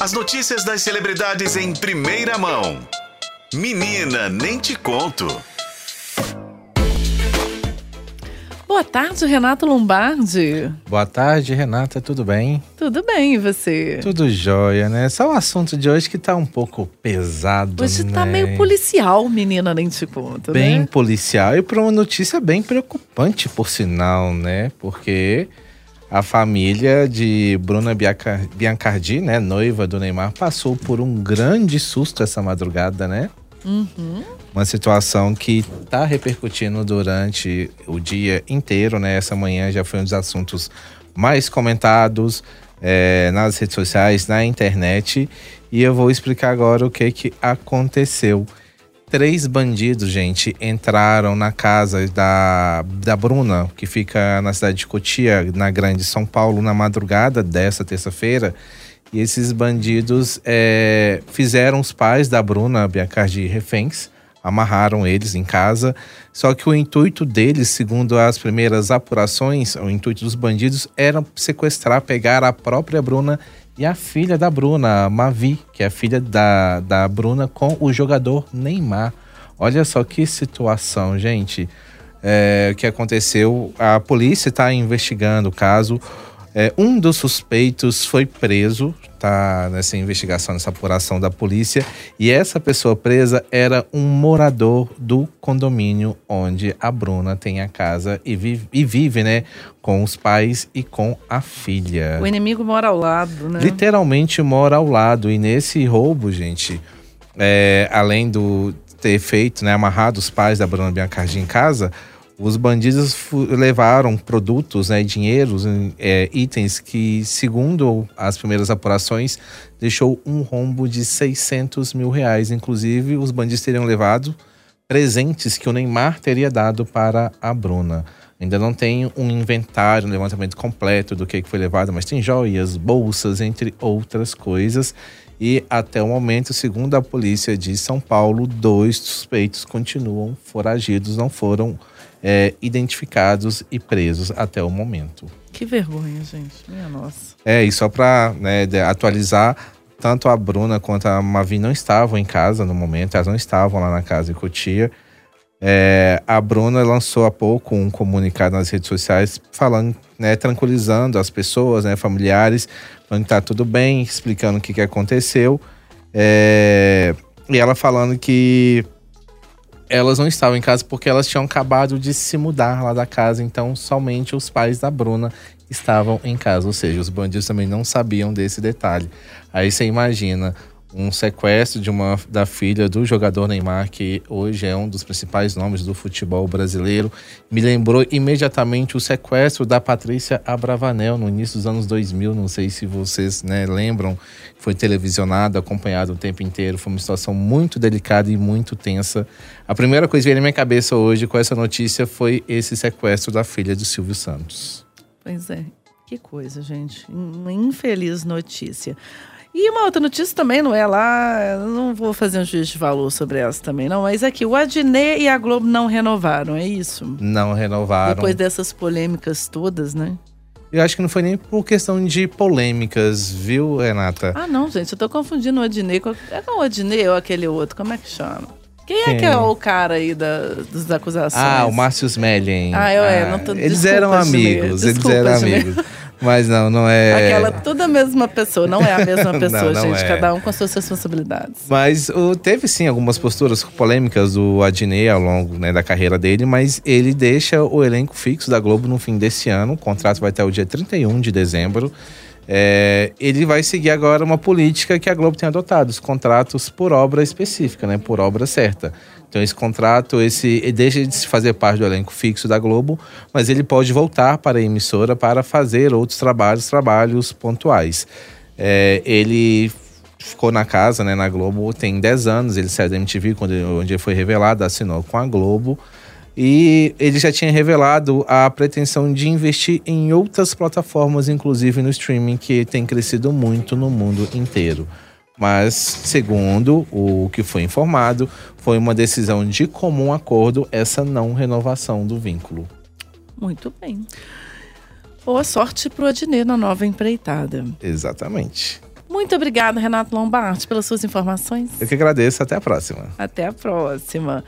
As notícias das celebridades em primeira mão. Menina, nem te conto. Boa tarde, Renato Lombardi. Boa tarde, Renata, tudo bem? Tudo bem, e você? Tudo jóia, né? Só o assunto de hoje que tá um pouco pesado, Hoje né? tá meio policial, menina, nem te conto, Bem né? policial e para uma notícia bem preocupante, por sinal, né? Porque a família de Bruna Bianca- Biancardi, né, noiva do Neymar, passou por um grande susto essa madrugada, né? Uhum. Uma situação que tá repercutindo durante o dia inteiro, né? Essa manhã já foi um dos assuntos mais comentados é, nas redes sociais, na internet. E eu vou explicar agora o que, que aconteceu. Três bandidos, gente, entraram na casa da, da Bruna, que fica na cidade de Cotia, na Grande São Paulo, na madrugada dessa terça-feira. E esses bandidos é, fizeram os pais da Bruna Biancardi reféns, amarraram eles em casa. Só que o intuito deles, segundo as primeiras apurações, o intuito dos bandidos era sequestrar, pegar a própria Bruna a filha da Bruna, Mavi, que é filha da, da Bruna, com o jogador Neymar. Olha só que situação, gente. É, que aconteceu? A polícia está investigando o caso. É, um dos suspeitos foi preso, tá nessa investigação, nessa apuração da polícia, e essa pessoa presa era um morador do condomínio onde a Bruna tem a casa e vive, e vive né, com os pais e com a filha. O inimigo mora ao lado, né? Literalmente mora ao lado. E nesse roubo, gente, é, além do ter feito, né, amarrado os pais da Bruna Biancardi em casa, os bandidos levaram produtos, né, é, itens que, segundo as primeiras apurações, deixou um rombo de 600 mil reais. Inclusive, os bandidos teriam levado presentes que o Neymar teria dado para a Bruna. Ainda não tem um inventário, um levantamento completo do que foi levado, mas tem joias, bolsas, entre outras coisas. E até o momento, segundo a polícia de São Paulo, dois suspeitos continuam foragidos, não foram é, identificados e presos até o momento. Que vergonha, gente. Minha nossa. É, e só para atualizar, tanto a Bruna quanto a Mavi não estavam em casa no momento, elas não estavam lá na casa em Cotia. É, a Bruna lançou há pouco um comunicado nas redes sociais falando, né, tranquilizando as pessoas, né, familiares, falando que tá tudo bem, explicando o que, que aconteceu. É, e ela falando que elas não estavam em casa porque elas tinham acabado de se mudar lá da casa, então somente os pais da Bruna estavam em casa, ou seja, os bandidos também não sabiam desse detalhe. Aí você imagina um sequestro de uma da filha do jogador Neymar, que hoje é um dos principais nomes do futebol brasileiro. Me lembrou imediatamente o sequestro da Patrícia Abravanel no início dos anos 2000. Não sei se vocês né, lembram, foi televisionado, acompanhado o tempo inteiro. Foi uma situação muito delicada e muito tensa. A primeira coisa que veio na minha cabeça hoje com essa notícia foi esse sequestro da filha do Silvio Santos. Pois é. Que coisa, gente. Uma infeliz notícia. E uma outra notícia também, não é lá, não vou fazer um juízo de valor sobre essa também, não, mas aqui, o Adnet e a Globo não renovaram, é isso? Não renovaram. Depois dessas polêmicas todas, né? Eu acho que não foi nem por questão de polêmicas, viu, Renata? Ah, não, gente, eu tô confundindo o Adnet com. É com o Adnet ou aquele outro? Como é que chama? Quem, é que é o cara aí da, das acusações? Ah, o Márcio Smelling. Ah, eu é, não tô- Eles eram amigos, eles eram Adnet. amigos. Mas não, não é. Aquela, tudo a mesma pessoa, não é a mesma pessoa, Não, não gente. é. Cada um com as suas responsabilidades. Mas o, teve sim algumas posturas polêmicas do Adnet ao longo né, da carreira dele, mas ele deixa o elenco fixo da Globo no fim desse ano. O contrato vai até o dia 31 de dezembro. É, ele vai seguir agora uma política que a Globo tem adotado, os contratos por obra específica, né, por obra certa. Então esse contrato, esse deixa de fazer parte do elenco fixo da Globo, mas ele pode voltar para a emissora para fazer outros trabalhos, trabalhos pontuais. É, ele ficou na casa, né, na Globo, tem 10 anos, ele saiu da MTV quando onde ele foi revelado, assinou com a Globo. E ele já tinha revelado a pretensão de investir em outras plataformas, inclusive no streaming, que tem crescido muito no mundo inteiro. Mas, segundo o que foi informado, foi uma decisão de comum acordo essa não renovação do vínculo. Muito bem. Boa sorte pro Adnet na nova empreitada. Exatamente. Muito obrigada, Renato Lombardi, pelas suas informações. Eu que agradeço. Até a próxima. Até a próxima.